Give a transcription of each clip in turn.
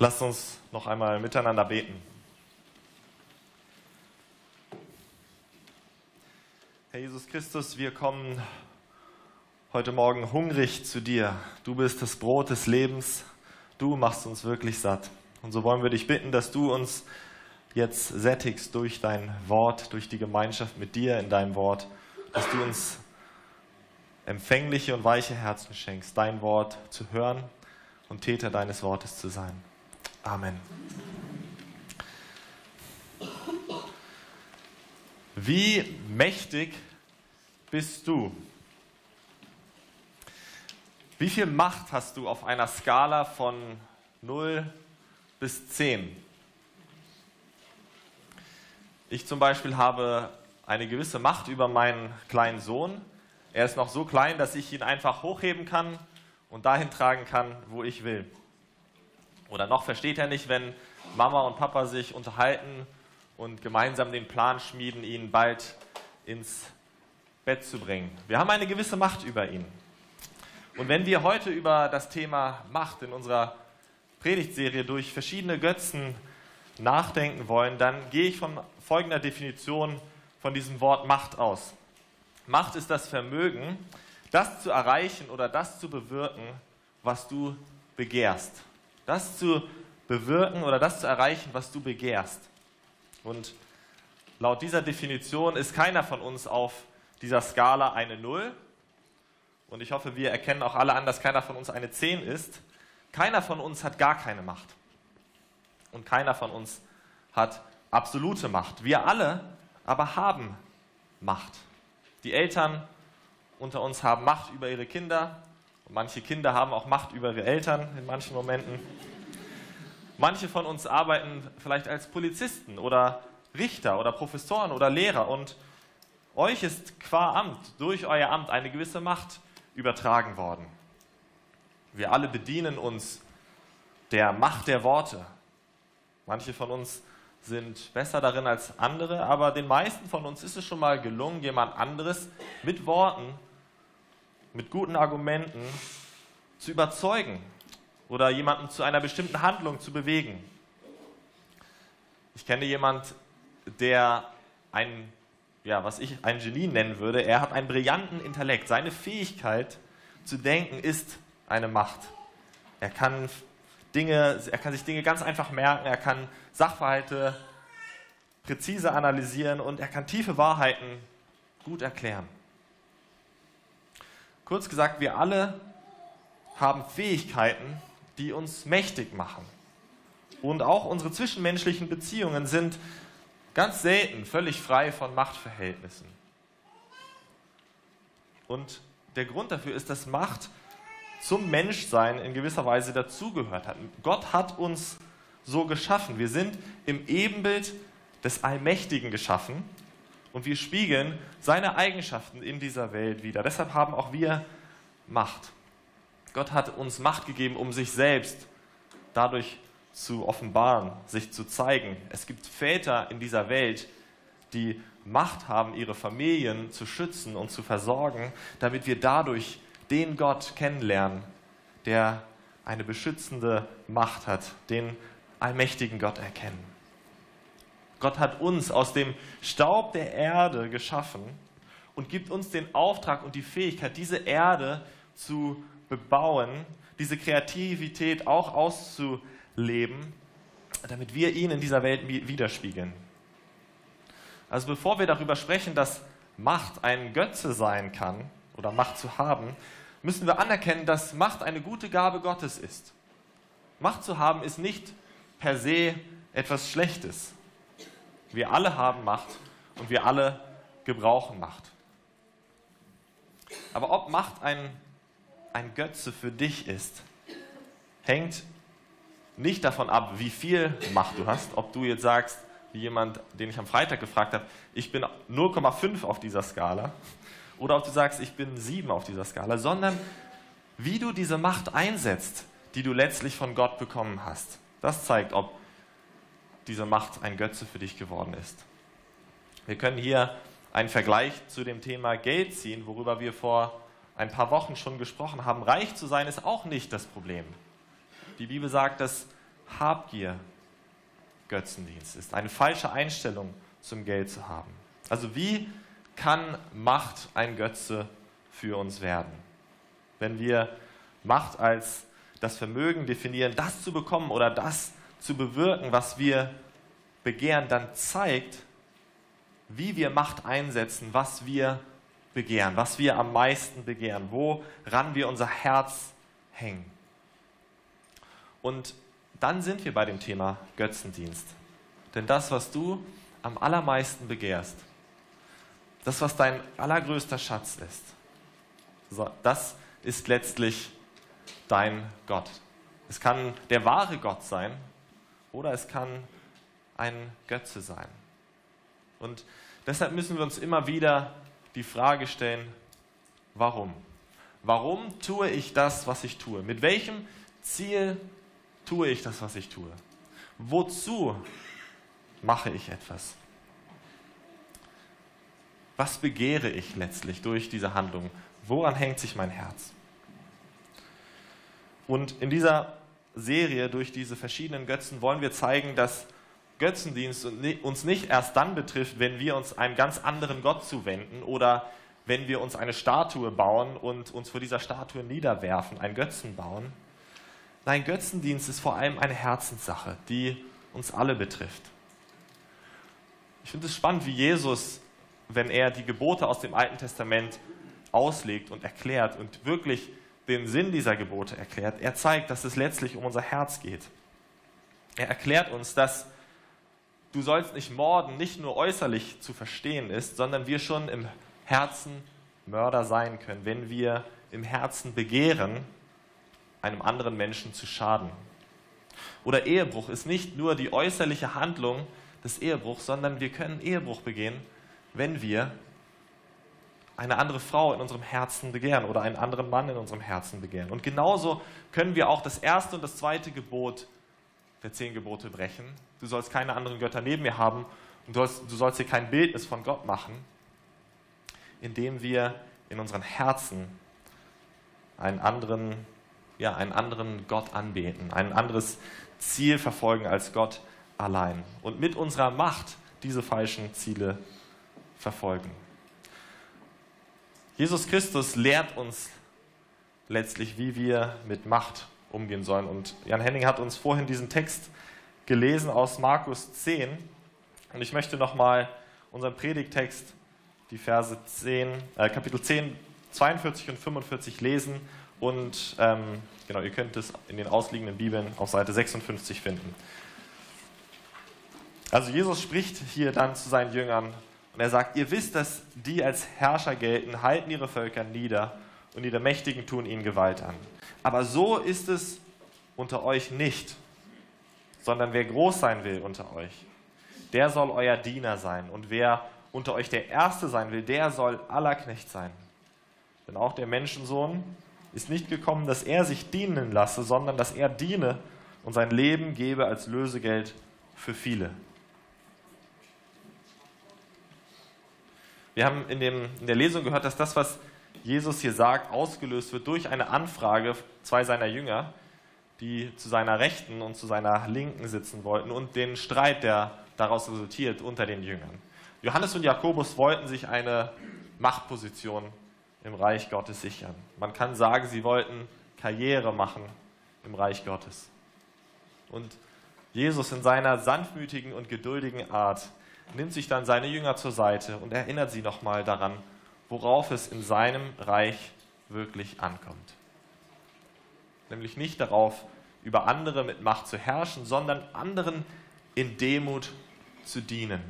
Lasst uns noch einmal miteinander beten. Herr Jesus Christus, wir kommen heute Morgen hungrig zu dir. Du bist das Brot des Lebens. Du machst uns wirklich satt. Und so wollen wir dich bitten, dass du uns jetzt sättigst durch dein Wort, durch die Gemeinschaft mit dir in deinem Wort, dass du uns empfängliche und weiche Herzen schenkst, dein Wort zu hören und Täter deines Wortes zu sein. Amen. Wie mächtig bist du? Wie viel Macht hast du auf einer Skala von 0 bis 10? Ich zum Beispiel habe eine gewisse Macht über meinen kleinen Sohn. Er ist noch so klein, dass ich ihn einfach hochheben kann und dahin tragen kann, wo ich will. Oder noch versteht er nicht, wenn Mama und Papa sich unterhalten und gemeinsam den Plan schmieden, ihn bald ins Bett zu bringen. Wir haben eine gewisse Macht über ihn. Und wenn wir heute über das Thema Macht in unserer Predigtserie durch verschiedene Götzen nachdenken wollen, dann gehe ich von folgender Definition von diesem Wort Macht aus. Macht ist das Vermögen, das zu erreichen oder das zu bewirken, was du begehrst. Das zu bewirken oder das zu erreichen, was du begehrst. Und laut dieser Definition ist keiner von uns auf dieser Skala eine Null. Und ich hoffe, wir erkennen auch alle an, dass keiner von uns eine 10 ist. Keiner von uns hat gar keine Macht. Und keiner von uns hat absolute Macht. Wir alle aber haben Macht. Die Eltern unter uns haben Macht über ihre Kinder und manche Kinder haben auch Macht über ihre Eltern in manchen Momenten. Manche von uns arbeiten vielleicht als Polizisten oder Richter oder Professoren oder Lehrer und euch ist qua Amt, durch euer Amt eine gewisse Macht übertragen worden. Wir alle bedienen uns der Macht der Worte. Manche von uns sind besser darin als andere, aber den meisten von uns ist es schon mal gelungen, jemand anderes mit Worten, mit guten Argumenten zu überzeugen oder jemanden zu einer bestimmten Handlung zu bewegen. Ich kenne jemanden, der ein, ja, was ich ein Genie nennen würde. Er hat einen brillanten Intellekt. Seine Fähigkeit zu denken ist eine Macht. Er kann Dinge, er kann sich Dinge ganz einfach merken, er kann Sachverhalte präzise analysieren und er kann tiefe Wahrheiten gut erklären. Kurz gesagt, wir alle haben Fähigkeiten, die uns mächtig machen. Und auch unsere zwischenmenschlichen Beziehungen sind ganz selten völlig frei von Machtverhältnissen. Und der Grund dafür ist, dass Macht zum Menschsein in gewisser Weise dazugehört hat. Gott hat uns so geschaffen. Wir sind im Ebenbild des Allmächtigen geschaffen und wir spiegeln seine Eigenschaften in dieser Welt wieder. Deshalb haben auch wir Macht. Gott hat uns Macht gegeben, um sich selbst dadurch zu offenbaren, sich zu zeigen. Es gibt Väter in dieser Welt, die Macht haben, ihre Familien zu schützen und zu versorgen, damit wir dadurch den Gott kennenlernen, der eine beschützende Macht hat, den allmächtigen Gott erkennen. Gott hat uns aus dem Staub der Erde geschaffen und gibt uns den Auftrag und die Fähigkeit, diese Erde zu bebauen, diese Kreativität auch auszuleben, damit wir ihn in dieser Welt widerspiegeln. Also bevor wir darüber sprechen, dass Macht ein Götze sein kann, oder Macht zu haben, müssen wir anerkennen, dass Macht eine gute Gabe Gottes ist. Macht zu haben ist nicht per se etwas Schlechtes. Wir alle haben Macht und wir alle gebrauchen Macht. Aber ob Macht ein, ein Götze für dich ist, hängt nicht davon ab, wie viel Macht du hast, ob du jetzt sagst, wie jemand, den ich am Freitag gefragt habe, ich bin 0,5 auf dieser Skala oder ob du sagst, ich bin sieben auf dieser Skala, sondern wie du diese Macht einsetzt, die du letztlich von Gott bekommen hast. Das zeigt, ob diese Macht ein Götze für dich geworden ist. Wir können hier einen Vergleich zu dem Thema Geld ziehen, worüber wir vor ein paar Wochen schon gesprochen haben. Reich zu sein ist auch nicht das Problem. Die Bibel sagt, dass Habgier Götzendienst ist, eine falsche Einstellung zum Geld zu haben. Also wie kann Macht ein Götze für uns werden? Wenn wir Macht als das Vermögen definieren, das zu bekommen oder das zu bewirken, was wir begehren, dann zeigt, wie wir Macht einsetzen, was wir begehren, was wir am meisten begehren, woran wir unser Herz hängen. Und dann sind wir bei dem Thema Götzendienst. Denn das, was du am allermeisten begehrst, das, was dein allergrößter Schatz ist, das ist letztlich dein Gott. Es kann der wahre Gott sein oder es kann ein Götze sein. Und deshalb müssen wir uns immer wieder die Frage stellen, warum? Warum tue ich das, was ich tue? Mit welchem Ziel tue ich das, was ich tue? Wozu mache ich etwas? Was begehre ich letztlich durch diese Handlung? Woran hängt sich mein Herz? Und in dieser Serie durch diese verschiedenen Götzen wollen wir zeigen, dass Götzendienst uns nicht erst dann betrifft, wenn wir uns einem ganz anderen Gott zuwenden oder wenn wir uns eine Statue bauen und uns vor dieser Statue niederwerfen, einen Götzen bauen, Nein, Götzendienst ist vor allem eine Herzenssache, die uns alle betrifft. Ich finde es spannend, wie Jesus, wenn er die Gebote aus dem Alten Testament auslegt und erklärt und wirklich den Sinn dieser Gebote erklärt, er zeigt, dass es letztlich um unser Herz geht. Er erklärt uns, dass du sollst nicht morden nicht nur äußerlich zu verstehen ist, sondern wir schon im Herzen Mörder sein können, wenn wir im Herzen begehren einem anderen Menschen zu schaden. Oder Ehebruch ist nicht nur die äußerliche Handlung des Ehebruchs, sondern wir können Ehebruch begehen, wenn wir eine andere Frau in unserem Herzen begehren oder einen anderen Mann in unserem Herzen begehren. Und genauso können wir auch das erste und das zweite Gebot der zehn Gebote brechen. Du sollst keine anderen Götter neben mir haben und du sollst, du sollst dir kein Bildnis von Gott machen, indem wir in unseren Herzen einen anderen ja, einen anderen Gott anbeten, ein anderes Ziel verfolgen als Gott allein und mit unserer Macht diese falschen Ziele verfolgen. Jesus Christus lehrt uns letztlich, wie wir mit Macht umgehen sollen. Und Jan Henning hat uns vorhin diesen Text gelesen aus Markus 10. Und ich möchte nochmal unseren Predigtext, die Verse 10, äh, Kapitel 10, 42 und 45 lesen und ähm, genau, ihr könnt es in den ausliegenden Bibeln auf Seite 56 finden. Also Jesus spricht hier dann zu seinen Jüngern und er sagt, ihr wisst, dass die als Herrscher gelten, halten ihre Völker nieder und ihre Mächtigen tun ihnen Gewalt an. Aber so ist es unter euch nicht, sondern wer groß sein will unter euch, der soll euer Diener sein. Und wer unter euch der Erste sein will, der soll aller Knecht sein. Denn auch der Menschensohn ist nicht gekommen, dass er sich dienen lasse, sondern dass er diene und sein Leben gebe als Lösegeld für viele. Wir haben in, dem, in der Lesung gehört, dass das, was Jesus hier sagt, ausgelöst wird durch eine Anfrage zwei seiner Jünger, die zu seiner Rechten und zu seiner Linken sitzen wollten und den Streit, der daraus resultiert unter den Jüngern. Johannes und Jakobus wollten sich eine Machtposition im Reich Gottes sichern. Man kann sagen, sie wollten Karriere machen im Reich Gottes. Und Jesus in seiner sanftmütigen und geduldigen Art nimmt sich dann seine Jünger zur Seite und erinnert sie nochmal daran, worauf es in seinem Reich wirklich ankommt. Nämlich nicht darauf, über andere mit Macht zu herrschen, sondern anderen in Demut zu dienen.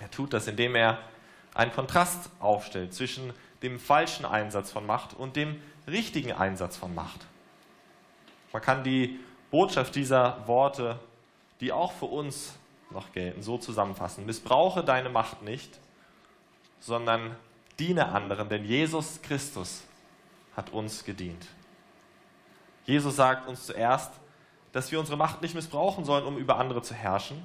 Er tut das, indem er einen Kontrast aufstellt zwischen dem falschen Einsatz von Macht und dem richtigen Einsatz von Macht. Man kann die Botschaft dieser Worte, die auch für uns noch gelten, so zusammenfassen. Missbrauche deine Macht nicht, sondern diene anderen, denn Jesus Christus hat uns gedient. Jesus sagt uns zuerst, dass wir unsere Macht nicht missbrauchen sollen, um über andere zu herrschen.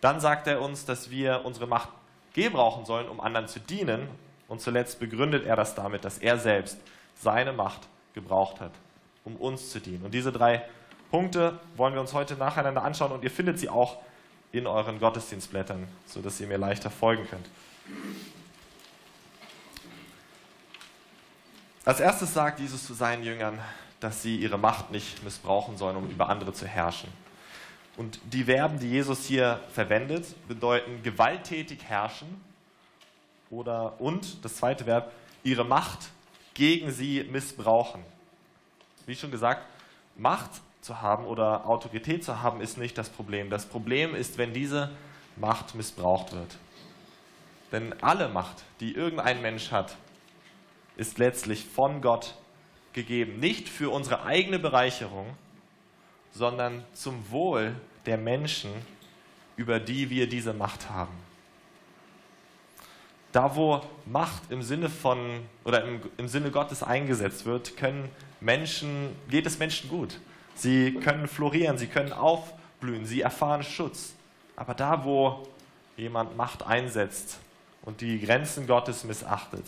Dann sagt er uns, dass wir unsere Macht gebrauchen sollen, um anderen zu dienen. Und zuletzt begründet er das damit, dass er selbst seine Macht gebraucht hat, um uns zu dienen. Und diese drei Punkte wollen wir uns heute nacheinander anschauen und ihr findet sie auch in euren Gottesdienstblättern, sodass ihr mir leichter folgen könnt. Als erstes sagt Jesus zu seinen Jüngern, dass sie ihre Macht nicht missbrauchen sollen, um über andere zu herrschen. Und die Verben, die Jesus hier verwendet, bedeuten gewalttätig herrschen oder und das zweite Verb, ihre Macht gegen sie missbrauchen. Wie schon gesagt, Macht zu haben oder Autorität zu haben, ist nicht das Problem. Das Problem ist, wenn diese Macht missbraucht wird. Denn alle Macht, die irgendein Mensch hat, ist letztlich von Gott gegeben. Nicht für unsere eigene Bereicherung, sondern zum Wohl der Menschen, über die wir diese Macht haben. Da, wo Macht im Sinne von oder im, im Sinne Gottes eingesetzt wird, können Menschen, geht es Menschen gut. Sie können florieren, sie können aufblühen, sie erfahren Schutz. Aber da, wo jemand Macht einsetzt und die Grenzen Gottes missachtet,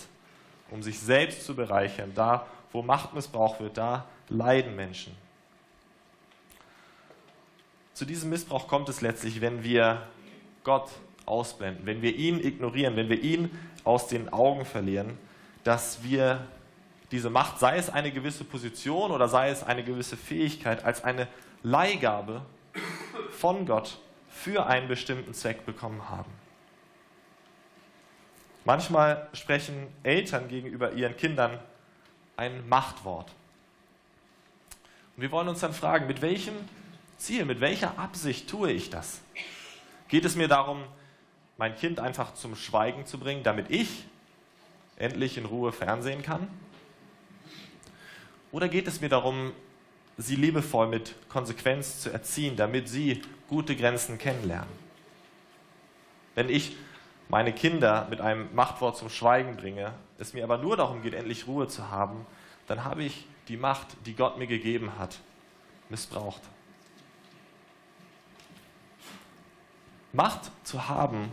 um sich selbst zu bereichern, da, wo Macht missbraucht wird, da leiden Menschen. Zu diesem Missbrauch kommt es letztlich, wenn wir Gott ausblenden, wenn wir ihn ignorieren, wenn wir ihn aus den Augen verlieren, dass wir diese Macht, sei es eine gewisse Position oder sei es eine gewisse Fähigkeit, als eine Leihgabe von Gott für einen bestimmten Zweck bekommen haben. Manchmal sprechen Eltern gegenüber ihren Kindern ein Machtwort. Und wir wollen uns dann fragen, mit welchem Ziel, mit welcher Absicht tue ich das? Geht es mir darum, mein Kind einfach zum Schweigen zu bringen, damit ich endlich in Ruhe Fernsehen kann? Oder geht es mir darum, sie liebevoll mit Konsequenz zu erziehen, damit sie gute Grenzen kennenlernen? Wenn ich meine Kinder mit einem Machtwort zum Schweigen bringe, es mir aber nur darum geht, endlich Ruhe zu haben, dann habe ich die Macht, die Gott mir gegeben hat, missbraucht. Macht zu haben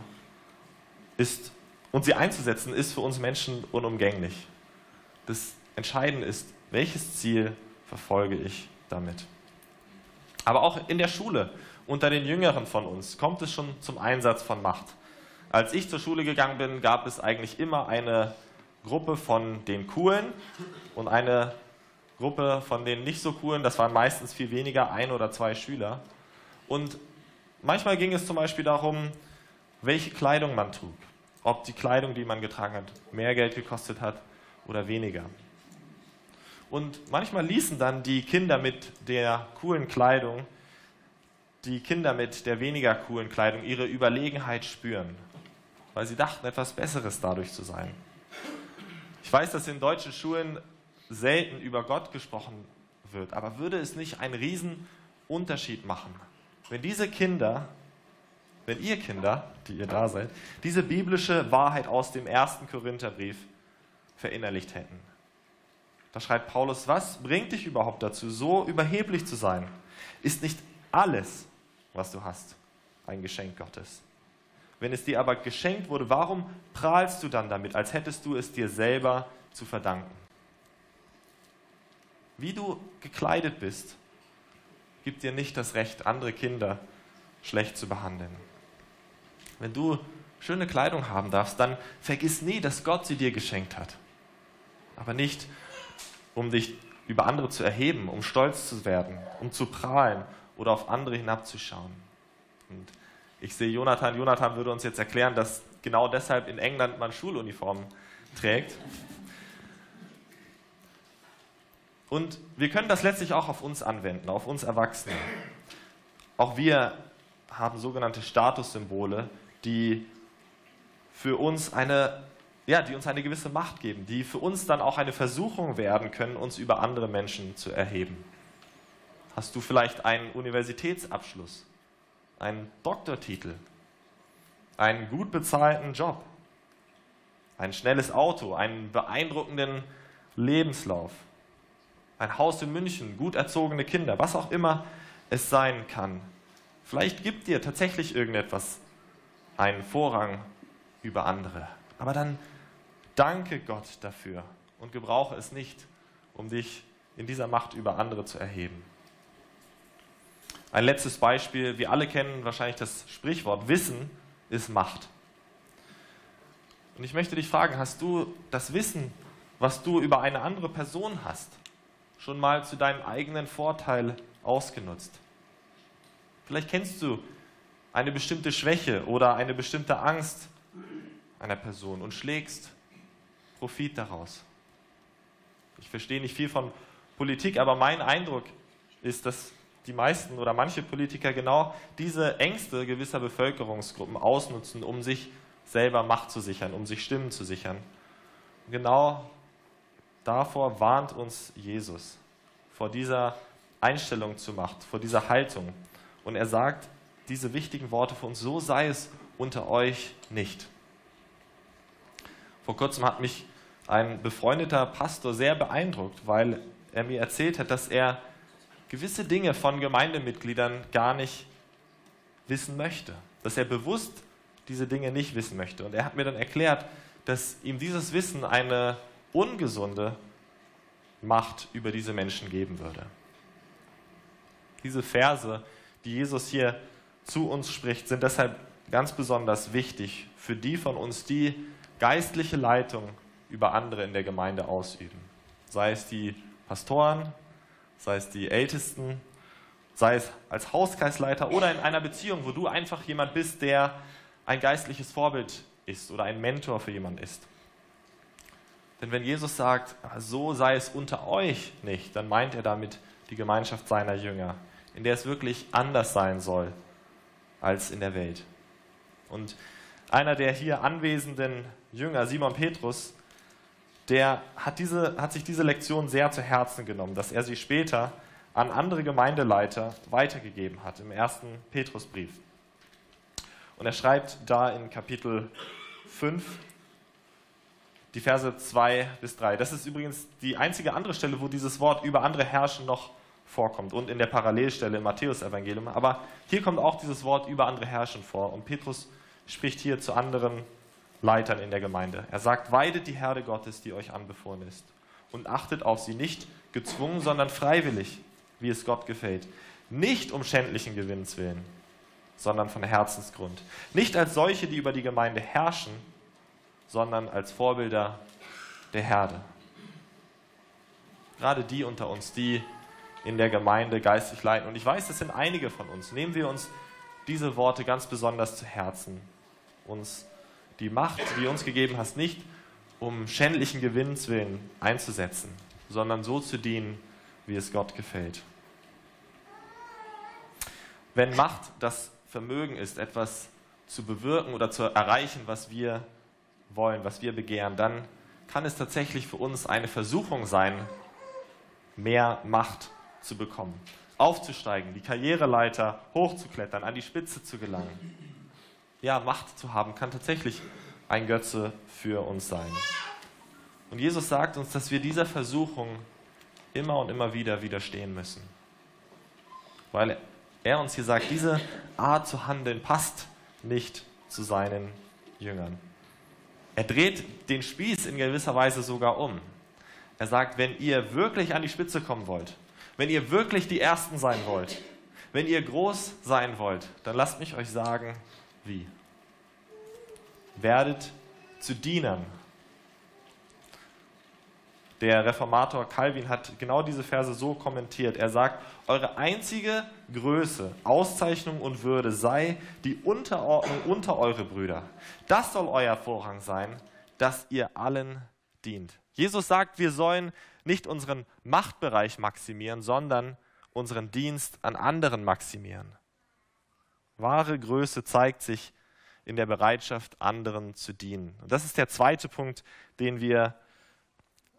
ist, und sie einzusetzen, ist für uns Menschen unumgänglich. Das Entscheidende ist, welches Ziel verfolge ich damit? Aber auch in der Schule, unter den Jüngeren von uns, kommt es schon zum Einsatz von Macht. Als ich zur Schule gegangen bin, gab es eigentlich immer eine Gruppe von den Coolen und eine Gruppe von den nicht so coolen. Das waren meistens viel weniger, ein oder zwei Schüler. Und manchmal ging es zum Beispiel darum, welche Kleidung man trug. Ob die Kleidung, die man getragen hat, mehr Geld gekostet hat oder weniger. Und manchmal ließen dann die Kinder mit der coolen Kleidung die Kinder mit der weniger coolen Kleidung ihre Überlegenheit spüren, weil sie dachten, etwas Besseres dadurch zu sein. Ich weiß, dass in deutschen Schulen selten über Gott gesprochen wird, aber würde es nicht einen riesen Unterschied machen, wenn diese Kinder, wenn ihr Kinder, die ihr da seid, diese biblische Wahrheit aus dem ersten Korintherbrief verinnerlicht hätten? Da schreibt Paulus, was bringt dich überhaupt dazu, so überheblich zu sein? Ist nicht alles, was du hast, ein Geschenk Gottes? Wenn es dir aber geschenkt wurde, warum prahlst du dann damit, als hättest du es dir selber zu verdanken? Wie du gekleidet bist, gibt dir nicht das Recht, andere Kinder schlecht zu behandeln. Wenn du schöne Kleidung haben darfst, dann vergiss nie, dass Gott sie dir geschenkt hat. Aber nicht, um dich über andere zu erheben, um stolz zu werden, um zu prahlen oder auf andere hinabzuschauen. Und ich sehe Jonathan, Jonathan würde uns jetzt erklären, dass genau deshalb in England man Schuluniformen trägt. Und wir können das letztlich auch auf uns anwenden, auf uns Erwachsene. Auch wir haben sogenannte Statussymbole, die für uns eine, ja, die uns eine gewisse Macht geben, die für uns dann auch eine Versuchung werden können, uns über andere Menschen zu erheben. Hast du vielleicht einen Universitätsabschluss? einen Doktortitel, einen gut bezahlten Job, ein schnelles Auto, einen beeindruckenden Lebenslauf, ein Haus in München, gut erzogene Kinder, was auch immer es sein kann. Vielleicht gibt dir tatsächlich irgendetwas einen Vorrang über andere. Aber dann danke Gott dafür und gebrauche es nicht, um dich in dieser Macht über andere zu erheben. Ein letztes Beispiel, wir alle kennen wahrscheinlich das Sprichwort, Wissen ist Macht. Und ich möchte dich fragen, hast du das Wissen, was du über eine andere Person hast, schon mal zu deinem eigenen Vorteil ausgenutzt? Vielleicht kennst du eine bestimmte Schwäche oder eine bestimmte Angst einer Person und schlägst Profit daraus. Ich verstehe nicht viel von Politik, aber mein Eindruck ist, dass die meisten oder manche Politiker genau diese Ängste gewisser Bevölkerungsgruppen ausnutzen, um sich selber Macht zu sichern, um sich Stimmen zu sichern. Und genau davor warnt uns Jesus, vor dieser Einstellung zur Macht, vor dieser Haltung. Und er sagt diese wichtigen Worte für uns, so sei es unter euch nicht. Vor kurzem hat mich ein befreundeter Pastor sehr beeindruckt, weil er mir erzählt hat, dass er gewisse Dinge von Gemeindemitgliedern gar nicht wissen möchte, dass er bewusst diese Dinge nicht wissen möchte. Und er hat mir dann erklärt, dass ihm dieses Wissen eine ungesunde Macht über diese Menschen geben würde. Diese Verse, die Jesus hier zu uns spricht, sind deshalb ganz besonders wichtig für die von uns, die geistliche Leitung über andere in der Gemeinde ausüben. Sei es die Pastoren, sei es die Ältesten, sei es als Hauskreisleiter oder in einer Beziehung, wo du einfach jemand bist, der ein geistliches Vorbild ist oder ein Mentor für jemanden ist. Denn wenn Jesus sagt, so sei es unter euch nicht, dann meint er damit die Gemeinschaft seiner Jünger, in der es wirklich anders sein soll als in der Welt. Und einer der hier anwesenden Jünger, Simon Petrus, der hat, diese, hat sich diese Lektion sehr zu Herzen genommen, dass er sie später an andere Gemeindeleiter weitergegeben hat im ersten Petrusbrief. Und er schreibt da in Kapitel 5 die Verse 2 bis 3. Das ist übrigens die einzige andere Stelle, wo dieses Wort über andere herrschen noch vorkommt und in der Parallelstelle im Matthäusevangelium. Aber hier kommt auch dieses Wort über andere herrschen vor. Und Petrus spricht hier zu anderen Leitern in der Gemeinde. Er sagt, weidet die Herde Gottes, die euch anbefohlen ist, und achtet auf sie nicht gezwungen, sondern freiwillig, wie es Gott gefällt. Nicht um schändlichen Gewinns willen, sondern von Herzensgrund. Nicht als solche, die über die Gemeinde herrschen, sondern als Vorbilder der Herde. Gerade die unter uns, die in der Gemeinde geistig leiden. Und ich weiß, das sind einige von uns. Nehmen wir uns diese Worte ganz besonders zu Herzen. Uns die Macht, die uns gegeben hast, nicht um schändlichen Gewinns willen einzusetzen, sondern so zu dienen, wie es Gott gefällt. Wenn Macht das Vermögen ist, etwas zu bewirken oder zu erreichen, was wir wollen, was wir begehren, dann kann es tatsächlich für uns eine Versuchung sein, mehr Macht zu bekommen, aufzusteigen, die Karriereleiter hochzuklettern, an die Spitze zu gelangen ja, Macht zu haben, kann tatsächlich ein Götze für uns sein. Und Jesus sagt uns, dass wir dieser Versuchung immer und immer wieder widerstehen müssen. Weil er uns hier sagt, diese Art zu handeln passt nicht zu seinen Jüngern. Er dreht den Spieß in gewisser Weise sogar um. Er sagt, wenn ihr wirklich an die Spitze kommen wollt, wenn ihr wirklich die Ersten sein wollt, wenn ihr groß sein wollt, dann lasst mich euch sagen, wie? Werdet zu Dienern. Der Reformator Calvin hat genau diese Verse so kommentiert. Er sagt, eure einzige Größe, Auszeichnung und Würde sei die Unterordnung unter eure Brüder. Das soll euer Vorrang sein, dass ihr allen dient. Jesus sagt, wir sollen nicht unseren Machtbereich maximieren, sondern unseren Dienst an anderen maximieren. Wahre Größe zeigt sich in der Bereitschaft, anderen zu dienen. Und das ist der zweite Punkt, den wir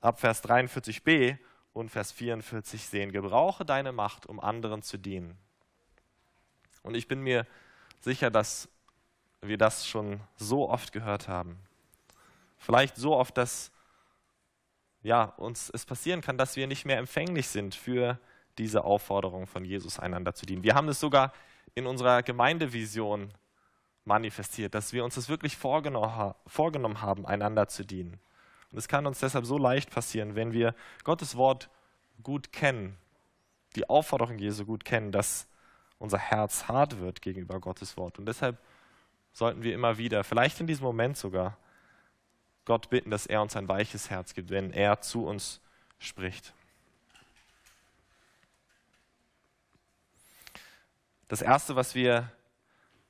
ab Vers 43b und Vers 44 sehen. Gebrauche deine Macht, um anderen zu dienen. Und ich bin mir sicher, dass wir das schon so oft gehört haben. Vielleicht so oft, dass ja, uns es passieren kann, dass wir nicht mehr empfänglich sind für diese Aufforderung von Jesus, einander zu dienen. Wir haben es sogar in unserer Gemeindevision manifestiert, dass wir uns das wirklich vorgenommen haben, einander zu dienen. Und es kann uns deshalb so leicht passieren, wenn wir Gottes Wort gut kennen, die Aufforderung Jesu gut kennen, dass unser Herz hart wird gegenüber Gottes Wort. Und deshalb sollten wir immer wieder, vielleicht in diesem Moment sogar, Gott bitten, dass er uns ein weiches Herz gibt, wenn er zu uns spricht. Das Erste, was wir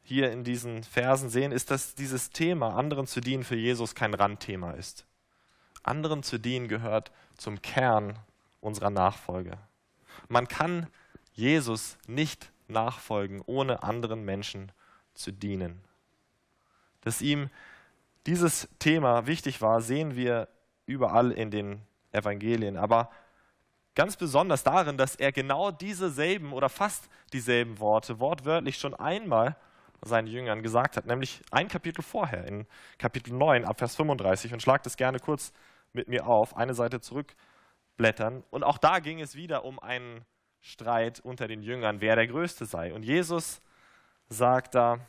hier in diesen Versen sehen, ist, dass dieses Thema, anderen zu dienen, für Jesus kein Randthema ist. Anderen zu dienen gehört zum Kern unserer Nachfolge. Man kann Jesus nicht nachfolgen, ohne anderen Menschen zu dienen. Dass ihm dieses Thema wichtig war, sehen wir überall in den Evangelien, aber ganz besonders darin, dass er genau dieselben oder fast dieselben Worte wortwörtlich schon einmal seinen Jüngern gesagt hat, nämlich ein Kapitel vorher, in Kapitel 9, ab Vers 35. Und schlagt es gerne kurz mit mir auf, eine Seite zurückblättern. Und auch da ging es wieder um einen Streit unter den Jüngern, wer der Größte sei. Und Jesus sagt da,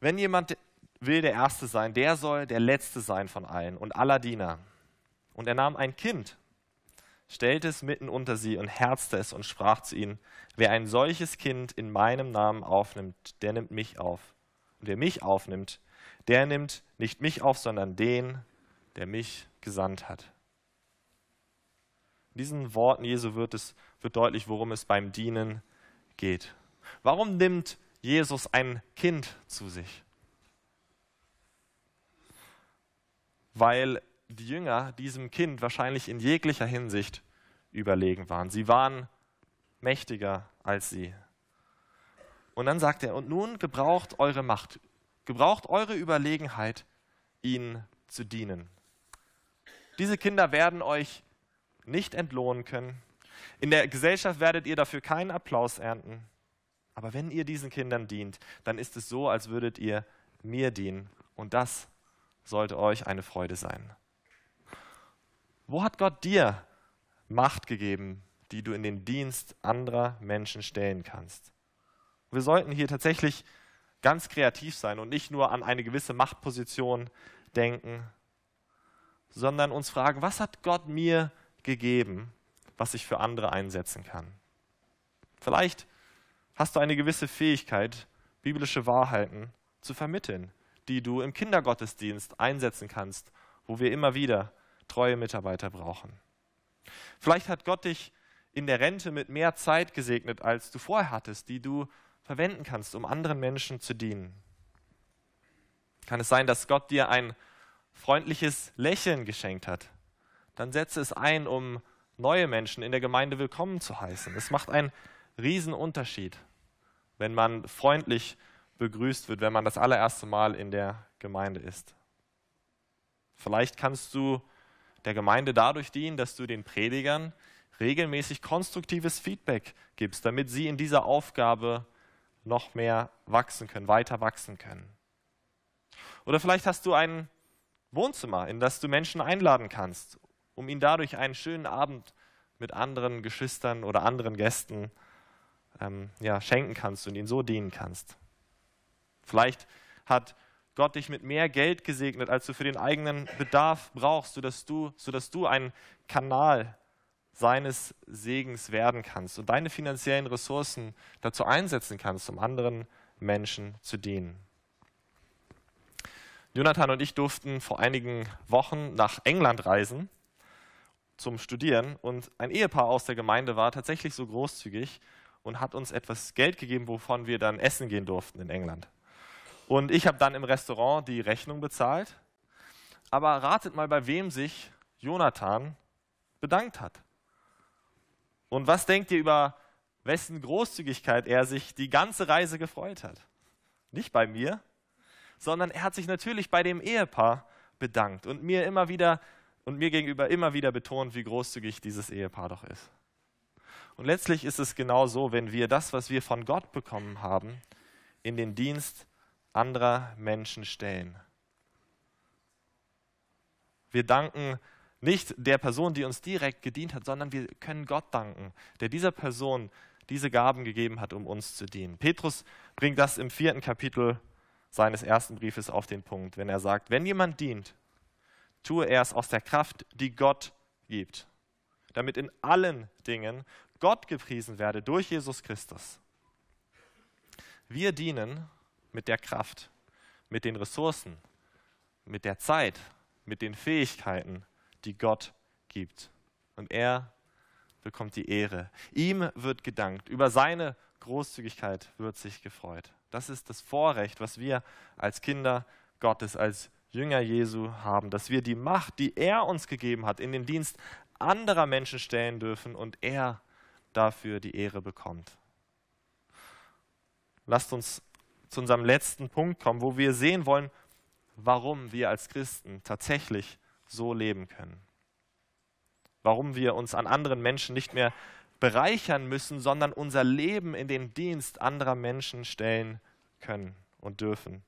wenn jemand will der Erste sein, der soll der Letzte sein von allen und aller Diener. Und er nahm ein Kind, stellte es mitten unter sie und herzte es und sprach zu ihnen, wer ein solches Kind in meinem Namen aufnimmt, der nimmt mich auf. Und wer mich aufnimmt, der nimmt nicht mich auf, sondern den, der mich gesandt hat. In diesen Worten Jesu wird, es, wird deutlich, worum es beim Dienen geht. Warum nimmt Jesus ein Kind zu sich? Weil die Jünger diesem Kind wahrscheinlich in jeglicher Hinsicht überlegen waren. Sie waren mächtiger als sie. Und dann sagt er, und nun gebraucht eure Macht, gebraucht eure Überlegenheit, ihnen zu dienen. Diese Kinder werden euch nicht entlohnen können. In der Gesellschaft werdet ihr dafür keinen Applaus ernten. Aber wenn ihr diesen Kindern dient, dann ist es so, als würdet ihr mir dienen. Und das sollte euch eine Freude sein. Wo hat Gott dir Macht gegeben, die du in den Dienst anderer Menschen stellen kannst? Wir sollten hier tatsächlich ganz kreativ sein und nicht nur an eine gewisse Machtposition denken, sondern uns fragen, was hat Gott mir gegeben, was ich für andere einsetzen kann? Vielleicht hast du eine gewisse Fähigkeit, biblische Wahrheiten zu vermitteln, die du im Kindergottesdienst einsetzen kannst, wo wir immer wieder treue Mitarbeiter brauchen. Vielleicht hat Gott dich in der Rente mit mehr Zeit gesegnet, als du vorher hattest, die du verwenden kannst, um anderen Menschen zu dienen. Kann es sein, dass Gott dir ein freundliches Lächeln geschenkt hat? Dann setze es ein, um neue Menschen in der Gemeinde willkommen zu heißen. Es macht einen Riesenunterschied, wenn man freundlich begrüßt wird, wenn man das allererste Mal in der Gemeinde ist. Vielleicht kannst du der Gemeinde dadurch dienen, dass du den Predigern regelmäßig konstruktives Feedback gibst, damit sie in dieser Aufgabe noch mehr wachsen können, weiter wachsen können. Oder vielleicht hast du ein Wohnzimmer, in das du Menschen einladen kannst, um ihnen dadurch einen schönen Abend mit anderen Geschwistern oder anderen Gästen ähm, ja, schenken kannst und ihnen so dienen kannst. Vielleicht hat Gott dich mit mehr Geld gesegnet, als du für den eigenen Bedarf brauchst, sodass du, sodass du ein Kanal seines Segens werden kannst und deine finanziellen Ressourcen dazu einsetzen kannst, um anderen Menschen zu dienen. Jonathan und ich durften vor einigen Wochen nach England reisen zum Studieren und ein Ehepaar aus der Gemeinde war tatsächlich so großzügig und hat uns etwas Geld gegeben, wovon wir dann essen gehen durften in England. Und ich habe dann im Restaurant die Rechnung bezahlt. Aber ratet mal, bei wem sich Jonathan bedankt hat. Und was denkt ihr über wessen Großzügigkeit er sich die ganze Reise gefreut hat? Nicht bei mir, sondern er hat sich natürlich bei dem Ehepaar bedankt und mir immer wieder und mir gegenüber immer wieder betont, wie großzügig dieses Ehepaar doch ist. Und letztlich ist es genau so, wenn wir das, was wir von Gott bekommen haben, in den Dienst anderer Menschen stellen. Wir danken nicht der Person, die uns direkt gedient hat, sondern wir können Gott danken, der dieser Person diese Gaben gegeben hat, um uns zu dienen. Petrus bringt das im vierten Kapitel seines ersten Briefes auf den Punkt, wenn er sagt, wenn jemand dient, tue er es aus der Kraft, die Gott gibt, damit in allen Dingen Gott gepriesen werde durch Jesus Christus. Wir dienen mit der Kraft, mit den Ressourcen, mit der Zeit, mit den Fähigkeiten, die Gott gibt. Und er bekommt die Ehre. Ihm wird gedankt. Über seine Großzügigkeit wird sich gefreut. Das ist das Vorrecht, was wir als Kinder Gottes, als Jünger Jesu haben, dass wir die Macht, die er uns gegeben hat, in den Dienst anderer Menschen stellen dürfen und er dafür die Ehre bekommt. Lasst uns zu unserem letzten Punkt kommen, wo wir sehen wollen, warum wir als Christen tatsächlich so leben können. Warum wir uns an anderen Menschen nicht mehr bereichern müssen, sondern unser Leben in den Dienst anderer Menschen stellen können und dürfen,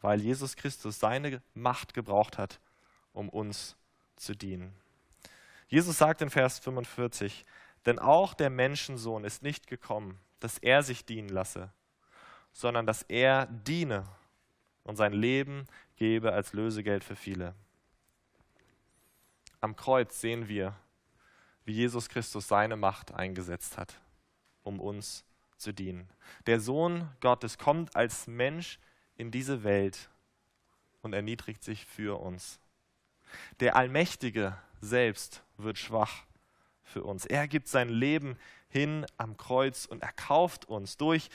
weil Jesus Christus seine Macht gebraucht hat, um uns zu dienen. Jesus sagt in Vers 45, denn auch der Menschensohn ist nicht gekommen, dass er sich dienen lasse, sondern dass er diene und sein Leben gebe als Lösegeld für viele. Am Kreuz sehen wir, wie Jesus Christus seine Macht eingesetzt hat, um uns zu dienen. Der Sohn Gottes kommt als Mensch in diese Welt und erniedrigt sich für uns. Der Allmächtige selbst wird schwach für uns. Er gibt sein Leben hin am Kreuz und erkauft uns durch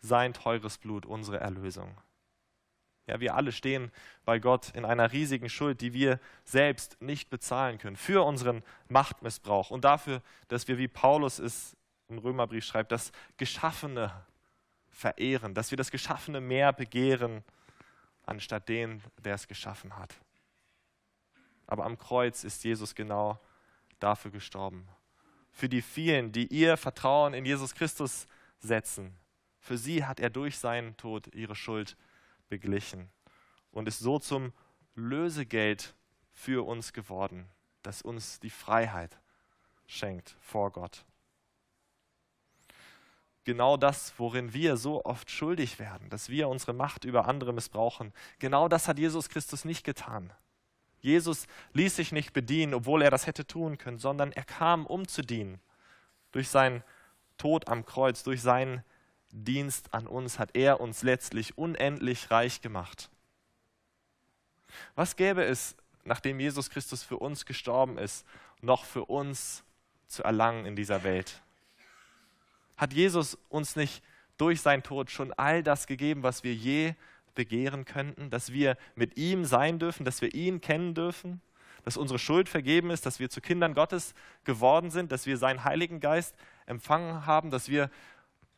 sein teures Blut unsere Erlösung. Ja, wir alle stehen bei Gott in einer riesigen Schuld, die wir selbst nicht bezahlen können, für unseren Machtmissbrauch und dafür, dass wir, wie Paulus es im Römerbrief schreibt, das Geschaffene verehren, dass wir das Geschaffene mehr begehren, anstatt den, der es geschaffen hat. Aber am Kreuz ist Jesus genau dafür gestorben. Für die vielen, die ihr Vertrauen in Jesus Christus setzen, für sie hat er durch seinen Tod ihre Schuld beglichen und ist so zum Lösegeld für uns geworden, das uns die Freiheit schenkt vor Gott. Genau das, worin wir so oft schuldig werden, dass wir unsere Macht über andere missbrauchen, genau das hat Jesus Christus nicht getan. Jesus ließ sich nicht bedienen, obwohl er das hätte tun können, sondern er kam, um zu dienen. Durch seinen Tod am Kreuz, durch seinen Dienst an uns hat er uns letztlich unendlich reich gemacht. Was gäbe es, nachdem Jesus Christus für uns gestorben ist, noch für uns zu erlangen in dieser Welt? Hat Jesus uns nicht durch seinen Tod schon all das gegeben, was wir je begehren könnten, dass wir mit ihm sein dürfen, dass wir ihn kennen dürfen, dass unsere Schuld vergeben ist, dass wir zu Kindern Gottes geworden sind, dass wir seinen Heiligen Geist empfangen haben, dass wir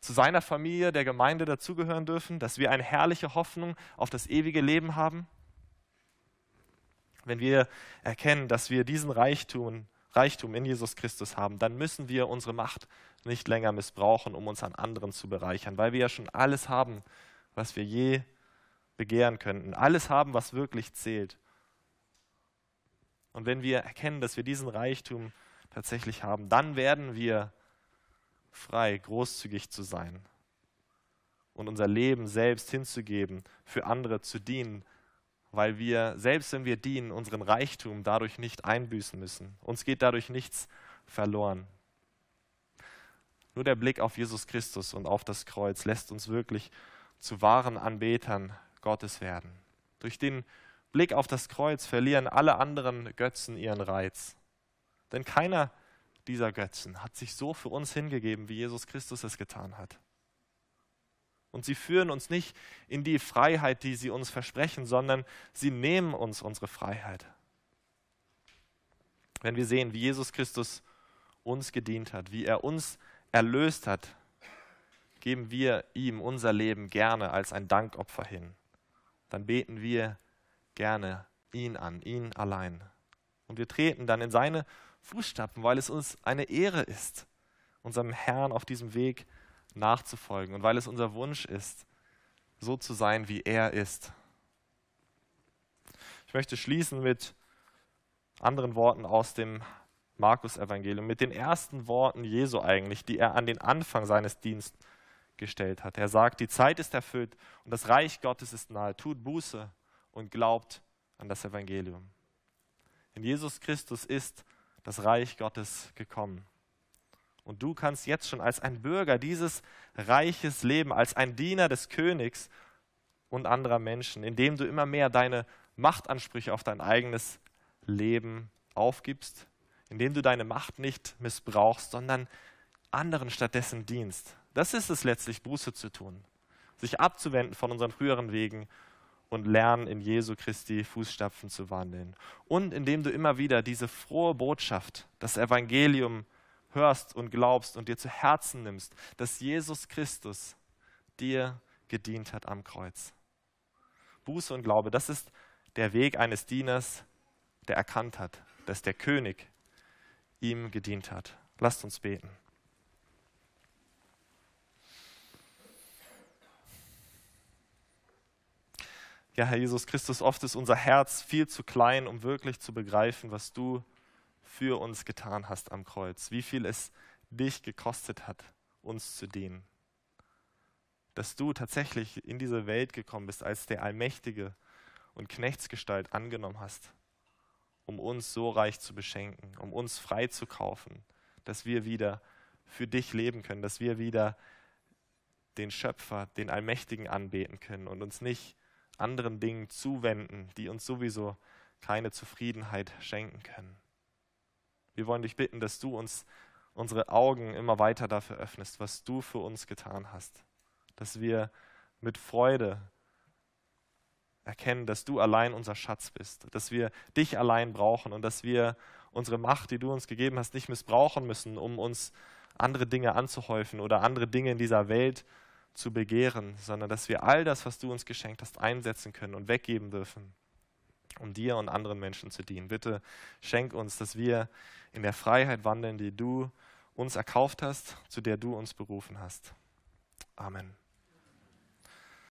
zu seiner Familie, der Gemeinde dazugehören dürfen, dass wir eine herrliche Hoffnung auf das ewige Leben haben? Wenn wir erkennen, dass wir diesen Reichtum, Reichtum in Jesus Christus haben, dann müssen wir unsere Macht nicht länger missbrauchen, um uns an anderen zu bereichern, weil wir ja schon alles haben, was wir je begehren könnten. Alles haben, was wirklich zählt. Und wenn wir erkennen, dass wir diesen Reichtum tatsächlich haben, dann werden wir frei, großzügig zu sein und unser Leben selbst hinzugeben, für andere zu dienen, weil wir, selbst wenn wir dienen, unseren Reichtum dadurch nicht einbüßen müssen. Uns geht dadurch nichts verloren. Nur der Blick auf Jesus Christus und auf das Kreuz lässt uns wirklich zu wahren Anbetern Gottes werden. Durch den Blick auf das Kreuz verlieren alle anderen Götzen ihren Reiz. Denn keiner dieser Götzen hat sich so für uns hingegeben, wie Jesus Christus es getan hat. Und sie führen uns nicht in die Freiheit, die sie uns versprechen, sondern sie nehmen uns unsere Freiheit. Wenn wir sehen, wie Jesus Christus uns gedient hat, wie er uns erlöst hat, geben wir ihm unser Leben gerne als ein Dankopfer hin. Dann beten wir gerne ihn an, ihn allein. Und wir treten dann in seine Fußstapfen, weil es uns eine Ehre ist, unserem Herrn auf diesem Weg nachzufolgen und weil es unser Wunsch ist, so zu sein, wie er ist. Ich möchte schließen mit anderen Worten aus dem Markus-Evangelium, mit den ersten Worten Jesu eigentlich, die er an den Anfang seines Dienstes gestellt hat. Er sagt, die Zeit ist erfüllt und das Reich Gottes ist nahe. Tut Buße und glaubt an das Evangelium. In Jesus Christus ist das Reich Gottes gekommen. Und du kannst jetzt schon als ein Bürger dieses Reiches leben, als ein Diener des Königs und anderer Menschen, indem du immer mehr deine Machtansprüche auf dein eigenes Leben aufgibst, indem du deine Macht nicht missbrauchst, sondern anderen stattdessen dienst. Das ist es letztlich, Buße zu tun, sich abzuwenden von unseren früheren Wegen und lernen, in Jesu Christi Fußstapfen zu wandeln. Und indem du immer wieder diese frohe Botschaft, das Evangelium hörst und glaubst und dir zu Herzen nimmst, dass Jesus Christus dir gedient hat am Kreuz. Buße und Glaube, das ist der Weg eines Dieners, der erkannt hat, dass der König ihm gedient hat. Lasst uns beten. Ja, Herr Jesus Christus, oft ist unser Herz viel zu klein, um wirklich zu begreifen, was du für uns getan hast am Kreuz, wie viel es dich gekostet hat, uns zu dienen. Dass du tatsächlich in diese Welt gekommen bist als der Allmächtige und Knechtsgestalt angenommen hast, um uns so reich zu beschenken, um uns frei zu kaufen, dass wir wieder für dich leben können, dass wir wieder den Schöpfer, den Allmächtigen anbeten können und uns nicht anderen Dingen zuwenden, die uns sowieso keine Zufriedenheit schenken können. Wir wollen dich bitten, dass du uns unsere Augen immer weiter dafür öffnest, was du für uns getan hast dass wir mit Freude erkennen, dass du allein unser Schatz bist, dass wir dich allein brauchen und dass wir unsere Macht, die du uns gegeben hast, nicht missbrauchen müssen, um uns andere Dinge anzuhäufen oder andere Dinge in dieser Welt zu begehren, sondern dass wir all das, was du uns geschenkt hast, einsetzen können und weggeben dürfen, um dir und anderen Menschen zu dienen. Bitte schenk uns, dass wir in der Freiheit wandeln, die du uns erkauft hast, zu der du uns berufen hast. Amen.